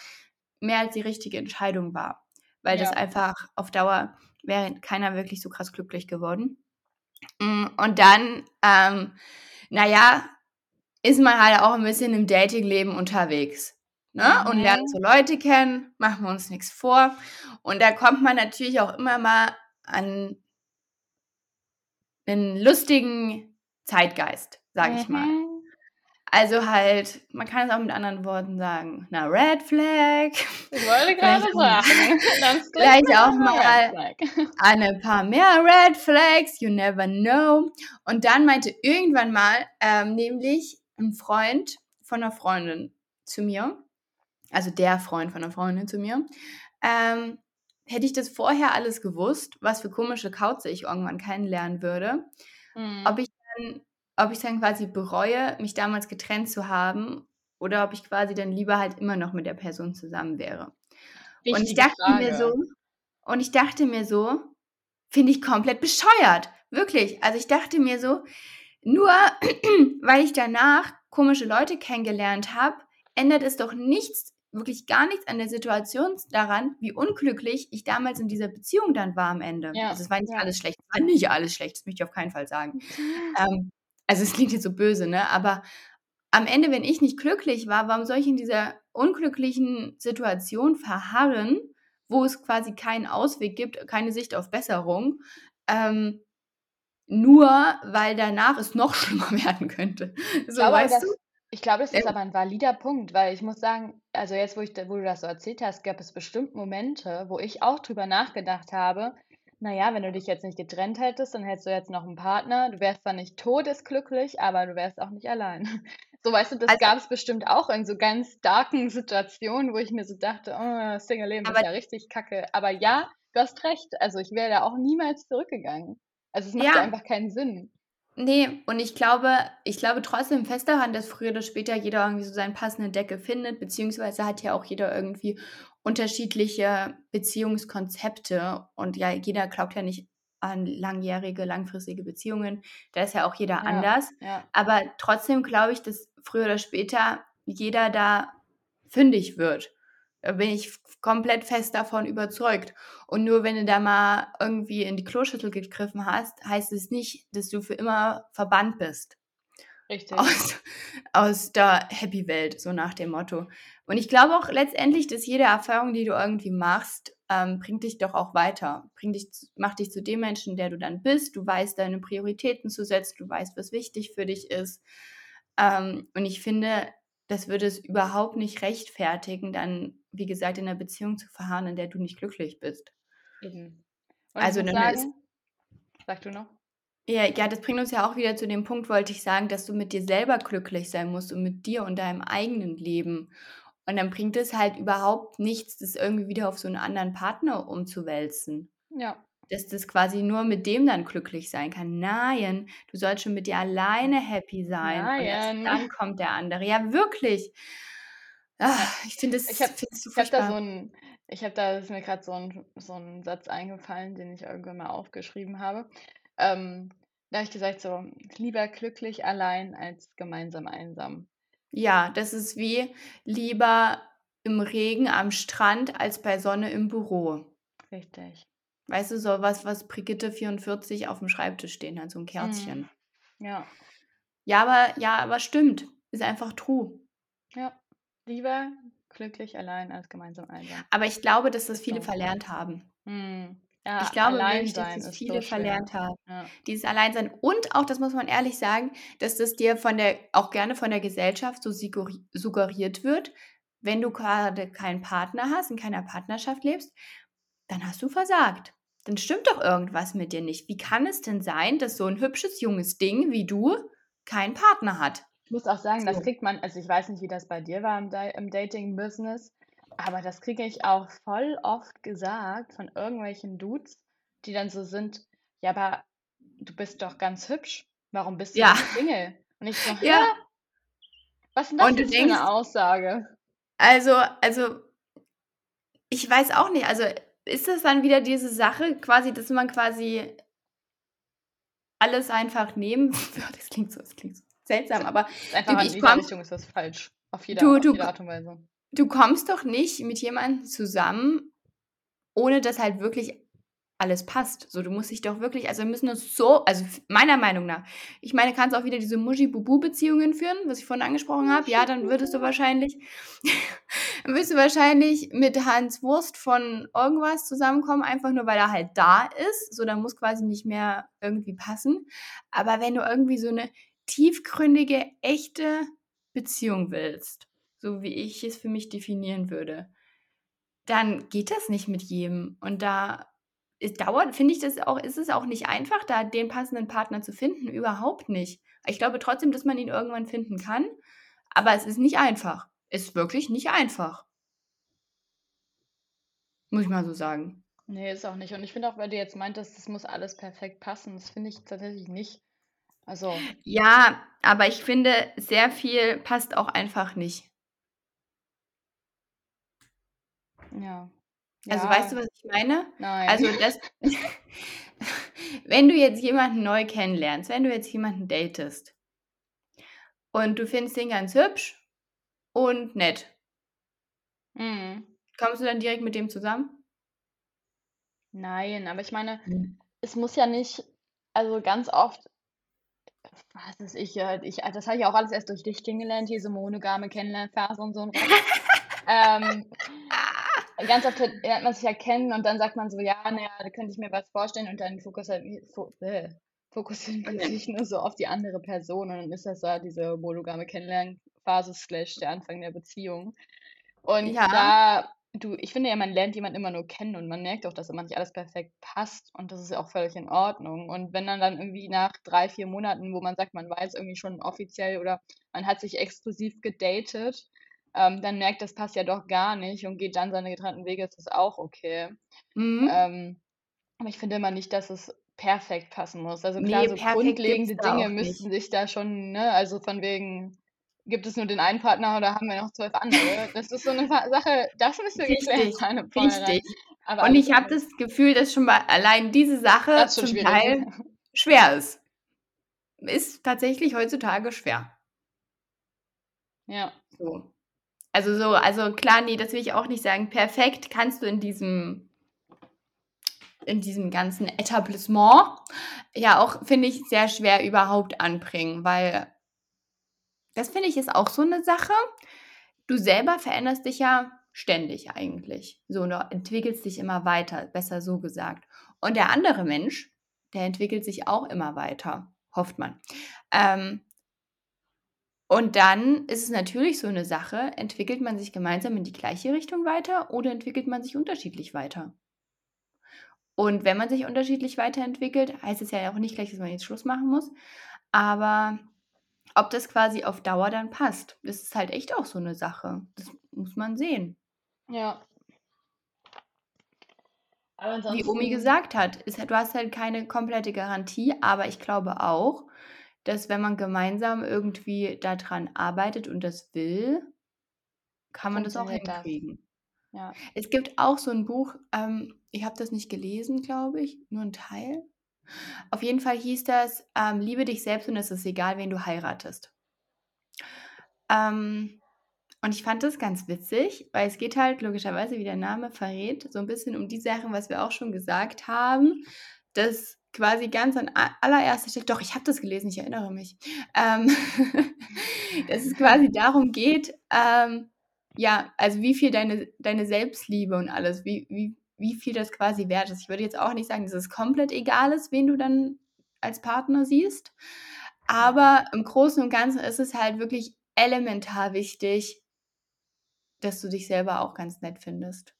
mehr als die richtige Entscheidung war. Weil das Ja. einfach auf Dauer wäre keiner wirklich so krass glücklich geworden. Mm, Und dann, ähm, naja, ist man halt auch ein bisschen im Datingleben unterwegs. Ne? Und lernt Mhm. so Leute kennen, machen wir uns nichts vor. Und da kommt man natürlich auch immer mal an einen lustigen Zeitgeist, sage ich mal. Mhm. Also halt, man kann es auch mit anderen Worten sagen, na Red Flag, Ich wollte gerade sagen. *laughs* *laughs* Dann vielleicht auch mal ein paar mehr Red Flags, you never know. Und dann meinte irgendwann mal ähm, nämlich ein Freund von einer Freundin zu mir, also der Freund von einer Freundin zu mir, ähm, hätte ich das vorher alles gewusst, was für komische Kauze ich irgendwann kennenlernen würde, Mhm. ob ich dann, ob ich dann quasi bereue, mich damals getrennt zu haben oder ob ich quasi dann lieber halt immer noch mit der Person zusammen wäre. Und ich Wichtige dachte mir Frage. so, und ich dachte mir so, finde ich komplett bescheuert. Wirklich. Also ich dachte mir so, nur *clears throat* weil ich danach komische Leute kennengelernt habe, ändert es doch nichts, wirklich gar nichts an der Situation daran, wie unglücklich ich damals in dieser Beziehung dann war am Ende. Ja, Also es war nicht ja. alles schlecht, es war nicht alles schlecht, das möchte ich auf keinen Fall sagen. Ähm, also es klingt jetzt so böse, ne? Aber am Ende, wenn ich nicht glücklich war, warum soll ich in dieser unglücklichen Situation verharren, wo es quasi keinen Ausweg gibt, keine Sicht auf Besserung, ähm, nur weil danach es noch *laughs* schlimmer werden könnte. Ich So, glaube, weißt das, du? ich glaube, das ist Ja. aber ein valider Punkt, weil ich muss sagen, also jetzt, wo, ich, wo du das so erzählt hast, gab es bestimmt Momente, wo ich auch drüber nachgedacht habe, naja, wenn du dich jetzt nicht getrennt hättest, dann hättest du jetzt noch einen Partner. Du wärst zwar nicht todesglücklich, aber du wärst auch nicht allein. *laughs* So, weißt du, das Also- gab es bestimmt auch in so ganz darken Situationen, wo ich mir so dachte, oh, Single-Leben ist ja richtig kacke. Aber ja, du hast recht. Also ich wäre da auch niemals zurückgegangen. Also es macht ja Ja. einfach keinen Sinn. Nee, und ich glaube, ich glaube trotzdem fest daran, dass früher oder später jeder irgendwie so seinen passenden Deckel findet, beziehungsweise hat ja auch jeder irgendwie unterschiedliche Beziehungskonzepte und ja, jeder glaubt ja nicht an langjährige, langfristige Beziehungen. Da ist ja auch jeder Ja. anders. Ja. Aber trotzdem glaube ich, dass früher oder später jeder da fündig wird. Da bin ich komplett fest davon überzeugt. Und nur wenn du da mal irgendwie in die Kloschüssel gegriffen hast, heißt es nicht, dass du für immer verbannt bist Richtig. aus, aus der Happy-Welt, so nach dem Motto. Und ich glaube auch letztendlich, dass jede Erfahrung, die du irgendwie machst, ähm, bringt dich doch auch weiter. Bringt dich, macht dich zu dem Menschen, der du dann bist. Du weißt, deine Prioritäten zu setzen. Du weißt, was wichtig für dich ist. Ähm, und ich finde, das würde es überhaupt nicht rechtfertigen, dann, wie gesagt, in einer Beziehung zu verharren, in der du nicht glücklich bist. Eben. Und Also dann ist- sagen, sag du noch? Ja, ja, das bringt uns ja auch wieder zu dem Punkt, wollte ich sagen, dass du mit dir selber glücklich sein musst und mit dir und deinem eigenen Leben. Und dann bringt es halt überhaupt nichts, das irgendwie wieder auf so einen anderen Partner umzuwälzen. Ja. Dass das quasi nur mit dem dann glücklich sein kann. Nein, du sollst schon mit dir alleine happy sein. Und Nein. dann kommt der andere. Ja, wirklich. Ah, ich finde das Ich hab- so Ich habe da so ein, ich habe da ist mir gerade so ein, so ein Satz eingefallen, den ich irgendwann mal aufgeschrieben habe. Ähm, da habe ich gesagt so, lieber glücklich allein als gemeinsam einsam. Ja, das ist wie lieber im Regen am Strand als bei Sonne im Büro. Richtig. Weißt du, so was, was Brigitte 44 auf dem Schreibtisch stehen hat, so ein Kerzchen. Mhm. Ja. Ja, aber, ja, aber stimmt. Ist einfach true. Ja. Lieber glücklich allein als gemeinsam einsam. Aber ich glaube, dass das viele verlernt haben. Hm. Ja, Ich glaube wirklich, dass das viele so verlernt haben. Ja. Dieses Alleinsein. Und auch, das muss man ehrlich sagen, dass das dir von der, auch gerne von der Gesellschaft so suggeri- suggeriert wird, wenn du gerade keinen Partner hast, in keiner Partnerschaft lebst, dann hast du versagt. Dann stimmt doch irgendwas mit dir nicht. Wie kann es denn sein, dass so ein hübsches junges Ding wie du keinen Partner hat? Ich muss auch sagen, das kriegt man, also ich weiß nicht, wie das bei dir war im, im Dating-Business, aber das kriege ich auch voll oft gesagt von irgendwelchen Dudes, die dann so sind, ja, aber du bist doch ganz hübsch, warum bist du Ja. nicht Single? Und ich so, *laughs* Ja. "Hä? Was ist denn das Und du jetzt für denkst- eine Aussage? Also, also, ich weiß auch nicht. Also, ist das dann wieder diese Sache, quasi, dass man quasi alles einfach nehmen *laughs* würde? Das klingt so, das klingt so seltsam, aber einfach du, in ich komm, Richtung ist das falsch. Auf jeder, du, auf du, jede Art und Weise. du kommst doch nicht mit jemandem zusammen, ohne dass halt wirklich alles passt. So, du musst dich doch wirklich, also wir müssen uns so, also meiner Meinung nach, ich meine, kannst auch wieder diese Muschi-Bubu-Beziehungen führen, was ich vorhin angesprochen habe. Ja, dann würdest du wahrscheinlich, *laughs* dann wirst du wahrscheinlich mit Hans Wurst von irgendwas zusammenkommen, einfach nur weil er halt da ist. So, dann muss quasi nicht mehr irgendwie passen. Aber wenn du irgendwie so eine tiefgründige, echte Beziehung willst, so wie ich es für mich definieren würde, dann geht das nicht mit jedem. Und da es dauert, finde ich das auch, ist es auch nicht einfach, da den passenden Partner zu finden. Überhaupt nicht. Ich glaube trotzdem, dass man ihn irgendwann finden kann, aber es ist nicht einfach. Ist wirklich nicht einfach. Muss ich mal so sagen. Nee, ist auch nicht. Und ich finde auch, weil du jetzt meintest, das muss alles perfekt passen, das finde ich tatsächlich nicht. Also, Ja, aber ich finde, sehr viel passt auch einfach nicht. ja. Also weißt du, Ja, was ich meine? nein. Also das, *laughs* wenn du jetzt jemanden neu kennenlernst, wenn du jetzt jemanden datest und du findest den ganz hübsch und nett, Mhm. kommst du dann direkt mit dem zusammen? Nein, aber ich meine, Mhm. es muss ja nicht, also ganz oft, was weiß ich, ja, ich, das habe ich auch alles erst durch dich kennengelernt, diese monogame Kennenlernphase und so *laughs* ähm, ganz oft lernt man sich ja kennen und dann sagt man so, ja, naja, da könnte ich mir was vorstellen und dann fokussiert, fo äh, fokussiert man sich nur so auf die andere Person und dann ist das so diese monogame Kennenlernphase slash der Anfang der Beziehung. Und ja, da, du, ich finde ja, man lernt jemanden immer nur kennen und man merkt auch, dass immer nicht alles perfekt passt und das ist ja auch völlig in Ordnung. Und wenn dann dann irgendwie nach drei, vier Monaten, wo man sagt, man weiß irgendwie schon offiziell oder man hat sich exklusiv gedatet, ähm, dann merkt, das passt ja doch gar nicht und geht dann seine getrennten Wege, ist das auch okay. mhm. Ähm, aber ich finde immer nicht, dass es perfekt passen muss. Also klar, Nee, so grundlegende Dinge müssten sich da schon, ne, also von wegen, gibt es nur den einen Partner oder haben wir noch zwölf andere? Das ist so eine Sache, das müsste geklärt sein richtig. Aber Und ich habe das Gefühl, dass schon bei allein diese Sache zum schwierig. Teil schwer ist. Ist tatsächlich heutzutage schwer. Ja, So. Also so, also klar, nee, das will ich auch nicht sagen. Perfekt kannst du in diesem, in diesem ganzen Etablissement ja auch, finde ich, sehr schwer überhaupt anbringen, weil das finde ich ist auch so eine Sache. Du selber veränderst dich ja ständig eigentlich. So, du entwickelst dich immer weiter, besser so gesagt. Und der andere Mensch, der entwickelt sich auch immer weiter, hofft man. Ähm, und dann ist es natürlich so eine Sache, entwickelt man sich gemeinsam in die gleiche Richtung weiter oder entwickelt man sich unterschiedlich weiter? Und wenn man sich unterschiedlich weiterentwickelt, heißt es ja auch nicht gleich, dass man jetzt Schluss machen muss, aber ob das quasi auf Dauer dann passt, das ist halt echt auch so eine Sache. Das muss man sehen. ja. Wie Omi gesagt hat, ist, du hast halt keine komplette Garantie, aber ich glaube auch, dass wenn man gemeinsam irgendwie daran arbeitet und das will, kann man das auch das. hinkriegen. Ja. Es gibt auch so ein Buch, ähm, ich habe das nicht gelesen, glaube ich, nur ein Teil. Auf jeden Fall hieß das, ähm, liebe dich selbst und es ist egal, wen du heiratest. Ähm, und ich fand das ganz witzig, weil es geht halt logischerweise, wie der Name verrät, so ein bisschen um die Sachen, was wir auch schon gesagt haben, dass quasi ganz an allererster Stelle, doch, ich habe das gelesen, ich erinnere mich, ähm, *laughs* dass es quasi darum geht, ähm, ja, also wie viel deine, deine Selbstliebe und alles, wie, wie, wie viel das quasi wert ist. Ich würde jetzt auch nicht sagen, dass es komplett egal ist, wen du dann als Partner siehst, aber im Großen und Ganzen ist es halt wirklich elementar wichtig, dass du dich selber auch ganz nett findest.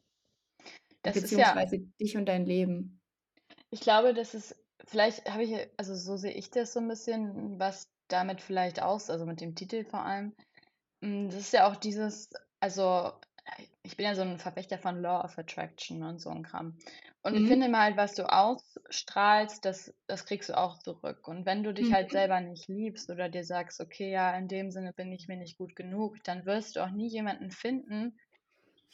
Das ist ja, Beziehungsweise dich und dein Leben. ich glaube, das ist, vielleicht habe ich, also so sehe ich das so ein bisschen, was damit vielleicht aus, also mit dem Titel vor allem. Mm, Das ist ja auch dieses, also ich bin ja so ein Verfechter von Law of Attraction und so ein Kram. Und ich Mhm. finde immer halt, was du ausstrahlst, das, das kriegst du auch zurück. Und wenn du dich halt Mhm. selber nicht liebst oder dir sagst, okay, ja, in dem Sinne bin ich mir nicht gut genug, dann wirst du auch nie jemanden finden,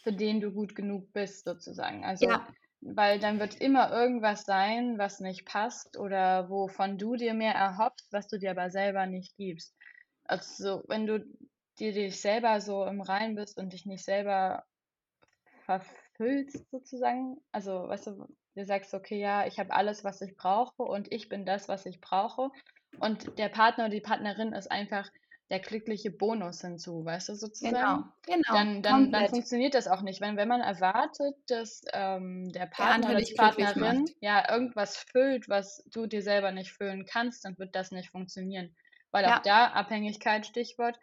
für den du gut genug bist, sozusagen. Also, Ja, weil dann wird immer irgendwas sein, was nicht passt oder wovon du dir mehr erhoffst, was du dir aber selber nicht gibst. Also, wenn du dir dich selber so im Reinen bist und dich nicht selber verfüllst sozusagen, also, weißt du, du sagst: „Okay, ja, ich habe alles, was ich brauche und ich bin das, was ich brauche.“ Und der Partner oder die Partnerin ist einfach der glückliche Bonus hinzu, weißt du, Genau, sozusagen? genau, Dann dann dann komplett. funktioniert das auch nicht. Wenn wenn man erwartet, dass, ähm, der Partner oder die Partnerin, ja, irgendwas füllt, was du dir selber nicht füllen kannst, dann wird das nicht funktionieren. Weil auch Ja. da Abhängigkeit, Stichwort,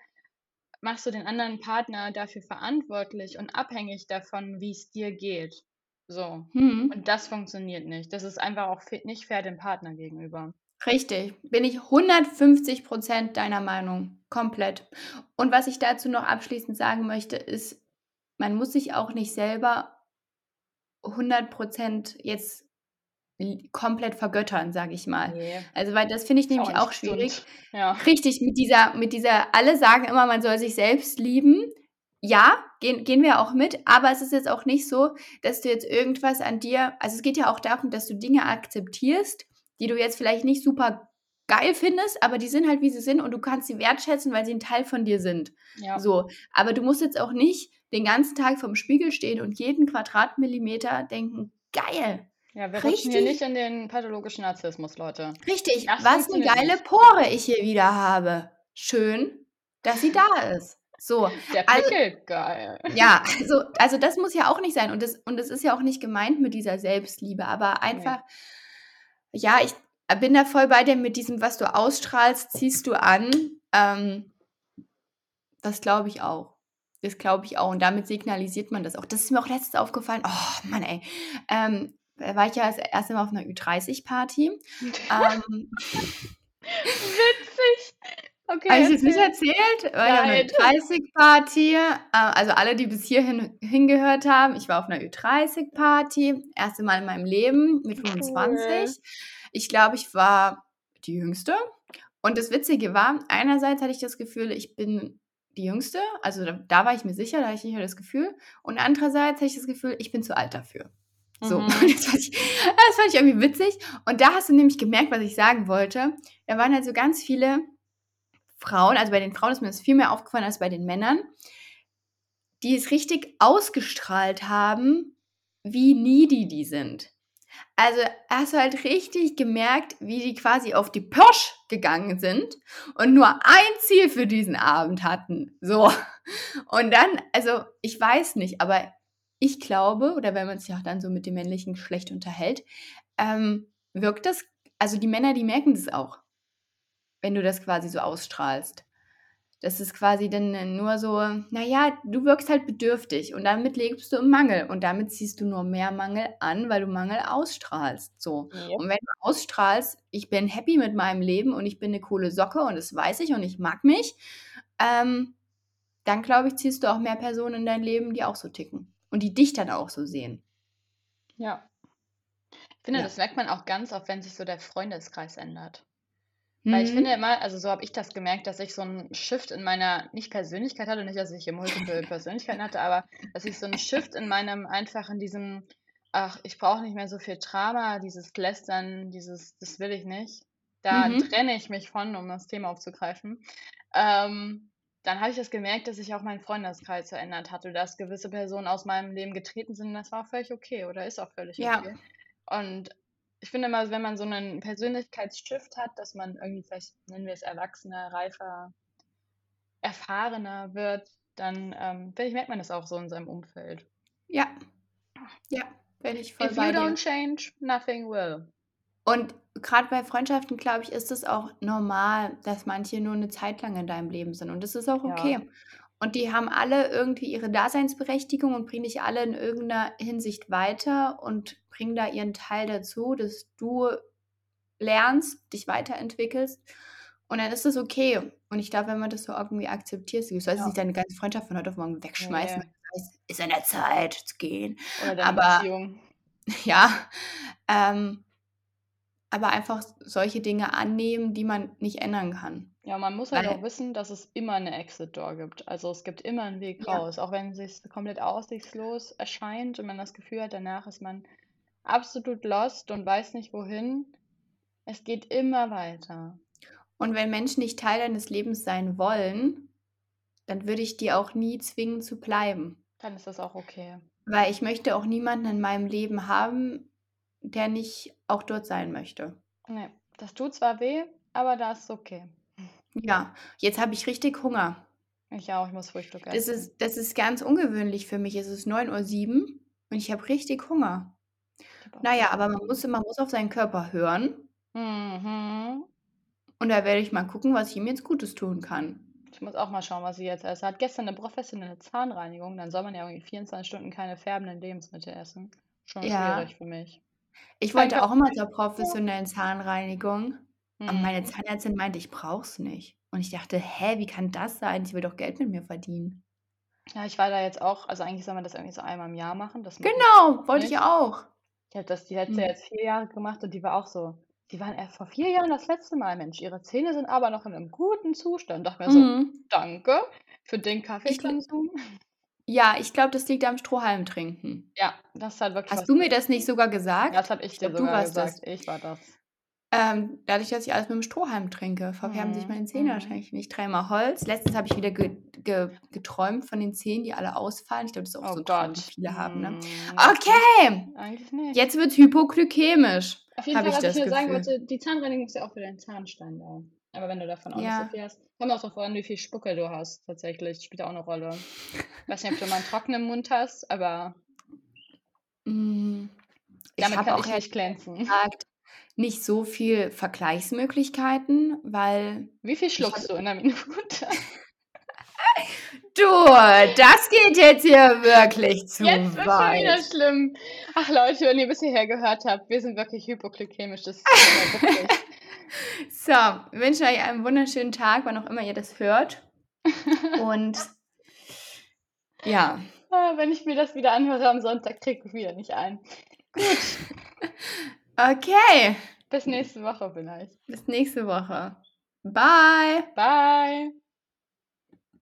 machst du den anderen Partner dafür verantwortlich und abhängig davon, wie's dir geht. So. Mhm. Und das funktioniert nicht. Das ist einfach auch nicht fair dem Partner gegenüber. Richtig, bin ich 150 % deiner Meinung, komplett. Und was ich dazu noch abschließend sagen möchte, ist, man muss sich auch nicht selber 100 % jetzt komplett vergöttern, sage ich mal. Ne, Also, weil das finde ich auch nämlich nicht auch schwierig. ja. Richtig, mit dieser mit dieser alle sagen immer, man soll sich selbst lieben. Ja, gehen gehen wir auch mit, aber es ist jetzt auch nicht so, dass du jetzt irgendwas an dir also, es geht ja auch darum, dass du Dinge akzeptierst, die du jetzt vielleicht nicht super geil findest, aber die sind halt, wie sie sind und du kannst sie wertschätzen, weil sie 'n Teil von dir sind. Ja. So, aber du musst jetzt auch nicht den ganzen Tag vorm Spiegel stehen und jeden Quadratmillimeter denken: „Geil, Ja, wir rutschen hier nicht richtig“ in den pathologischen Narzissmus, Leute. „richtig, Das was 'ne funktioniert geile. Pore ich hier wieder habe. Schön, dass sie da ist.“ So, Der also Pickel, geil. ja, also also, das muss ja auch nicht sein und das und das ist ja auch nicht gemeint mit dieser Selbstliebe, aber einfach ja, ich, bin da voll bei dir mit diesem: „Was du ausstrahlst, ziehst du an.“ Ähm das glaube ich auch. Das glaube ich auch und damit signalisiert man das auch. Das ist mir auch letztens aufgefallen. Oh, Mann, ey. Ähm, da war ich ja das 1. Mal auf 'ner Ü30-Party. *laughs* Ähm Witzig. Okay, Habe ich das nicht erzähl. erzählt? Ich 'ner Nein. *laughs* Ü30-Party. Äh, also, alle, die bis hierhin hingehört haben, ich war auf 'ner Ü30-Party, 1. Mal in meinem Leben mit Cool. 25. Ich glaube, ich war die Jüngste und das Witzige war, einerseits hatte ich das Gefühl, ich bin die Jüngste, also, da da war ich mir sicher, da hatte ich das Gefühl und andererseits hatte ich das Gefühl, ich bin zu alt dafür. So, *laughs* Mhm. das fand ich das fand ich irgendwie witzig und da hast du nämlich gemerkt, was ich sagen wollte. Da waren halt so ganz viele Frauen also, bei den Frauen ist mir das viel mehr aufgefallen als bei den Männern die es richtig ausgestrahlt haben, wie needy die sind. Also, hast du halt richtig gemerkt, wie die quasi auf die Pirsch gegangen sind und nur ein Ziel für diesen Abend hatten. So. Und dann also, ich weiß nicht, aber ich glaube oder wenn man sich auch dann so mit dem männlichen Geschlecht unterhält, ähm, wirkt das also, die Männer, die merken das auch wenn du das quasi so ausstrahlst. Das ist quasi dann, äh, nur so na ja, du wirkst halt bedürftig und damit lebst du im Mangel und damit ziehst du nur mehr Mangel an, weil du Mangel ausstrahlst, so. Jep. Und wenn du ausstrahlst: „Ich bin happy mit meinem Leben und ich bin 'ne coole Socke und das weiß ich und ich mag mich“, ähm, dann glaube ich, ziehst du auch mehr Personen in dein Leben, die auch so ticken und die dich dann auch so sehen. Ja. Ich finde, Ja. das merkt man auch ganz oft, wenn sich so der Freundeskreis ändert. Weil ich finde Mhm. immer also, so habe ich das gemerkt, dass ich so 'n Shift in meiner nicht Persönlichkeit hatte, nicht, dass ich hier multiple *laughs* Persönlichkeiten hatte, aber dass ich so 'n Shift in meinem einfach in diesem: „Ach, ich brauche nicht mehr so viel Drama, dieses Lästern, dieses das will ich nicht. Da Mhm. trenne ich mich von“, um das Thema aufzugreifen. Ähm, dann habe ich das gemerkt, dass sich auch mein Freundeskreis verändert hatte, dass gewisse Personen aus meinem Leben getreten sind das war auch völlig okay oder ist auch völlig Ja. okay. Und ich finde immer, wenn man so 'nen Persönlichkeits-Shift hat, dass man irgendwie vielleicht, nennen wir es erwachsener, reifer erfahrener wird, dann, ähm, finde ich, merkt man das auch so in seinem Umfeld. Ja. Ja, bin ich voll If you don't change, nothing will. Und grad bei Freundschaften, glaube ich, ist es auch normal, dass manche nur 'ne Zeit lang in deinem Leben sind und das ist auch Ja. Und die haben alle irgendwie ihre Daseinsberechtigung und bringen dich alle in irgend 'ner Hinsicht weiter und bringen da ihren Teil dazu, dass du lernst, dich weiterentwickelst und dann ist das okay. Und ich glaube, wenn man das so irgendwie akzeptiert du sollst Ja. nicht deine ganze Freundschaft von heute auf morgen wegschmeißen, weil du weißt: „Ist an der Zeit zu gehen.“ Oder deine Aber Beziehung. *laughs* ja, ähm aber einfach solche Dinge annehmen, die man nicht ändern kann. Ja, man muss halt auch Weil wissen, dass es immer 'ne Exit Door gibt. Also, es gibt immer 'n Weg Ja. raus, auch wenn sich's komplett aussichtslos erscheint und man das Gefühl hat, danach ist man absolut lost und weiß nicht wohin. Es geht immer weiter. Und wenn Menschen nicht Teil deines Lebens sein wollen, dann würde ich die auch nie zwingen zu bleiben. Dann ist das auch okay. Weil ich möchte auch niemanden in meinem Leben haben, der nicht auch dort sein möchte. Ne, das tut zwar weh, aber das ist okay. Ja, jetzt habe ich richtig Hunger. Ich auch, ich muss Frühstück Das essen. ist, das ist ganz ungewöhnlich für mich. Es ist 9.07 Uhr und ich habe richtig Hunger. Ich habe auch Naja, aber man muss, man muss auf seinen Körper hören. Mhm. Und da werde ich mal gucken, was ich ihm jetzt Gutes tun kann. Ich muss auch mal schauen, was sie jetzt esse. Er hat gestern eine professionelle Zahnreinigung. Dann soll man ja irgendwie 24 Stunden keine färbenden Lebensmittel essen. Schon Ja, schwierig für mich. ich wollte auch immer zur professionellen Zahnreinigung. Aber meine Mhm. Zahnärztin meinte, ich brauch's nicht. Und ich dachte, hä, wie kann das sein? Sie will doch Geld mit mir verdienen. Ja, ich war da jetzt auch, also eigentlich soll man das irgendwie so einmal im Jahr machen. Das ich Genau, wollte ich nicht. auch. Ich habe das die letzte Hm. jetzt vier Jahre gemacht und die war auch so. Die waren erst vor vier Jahren das letzte Mal, Mensch. Ihre Zähne sind aber noch in einem guten Zustand. Dachte mir so, Mhm. danke für den Ich, gl- Kaffeekonsum. ja, ich glaube, das liegt am Strohhalm trinken. Ja, das hat wirklich Hast was. du mir das nicht sogar Ja, gesagt? das habe ich Ich dir glaube, du sogar warst das. gesagt. Ich war das. Ähm, dadurch, dass ich alles mit dem Strohhalm trinke, verfärben sich Mhm. meine Zähne Mhm. wahrscheinlich nicht. Dreimal Holz. Letztens habe ich wieder ge ge geträumt von den Zähnen, die alle ausfallen. Ich glaube, das ist auch Oh so Gott. viele haben, ne? Mm, Okay, eigentlich nicht. jetzt wird hypoglykämisch, Auf jeden Fall, ich was ich nur sagen wollte, die Zahnreinigung ist ja auch für deinen Zahnstein da. Aber wenn du davon auch nicht so Ja, viel hast, kommt auch darauf an, wie viel Spucke du hast, tatsächlich. Spielt auch eine Rolle. Weiß nicht, ob du mal einen trockenen Mund hast, aber mm, ich damit kann auch ich nicht glänzen. gesagt nicht so viel Vergleichsmöglichkeiten, weil Wie viel schluckst du in einer Minute? Du, das geht jetzt hier wirklich *laughs* zu Jetzt wird schon wieder weit. schlimm. Ach Leute, wenn ihr bis hierher gehört habt, wir sind wirklich hypoglykämisch. Das ist wirklich. *laughs* So, wir wünschen euch einen wunderschönen Tag, wann auch immer ihr das hört. Und ja, Ah, wenn ich mir das wieder anhöre am Sonntag, kriege ich wieder nicht ein. Gut, *laughs* okay, bis nächste Woche vielleicht. bis nächste Woche. Bye. Bye.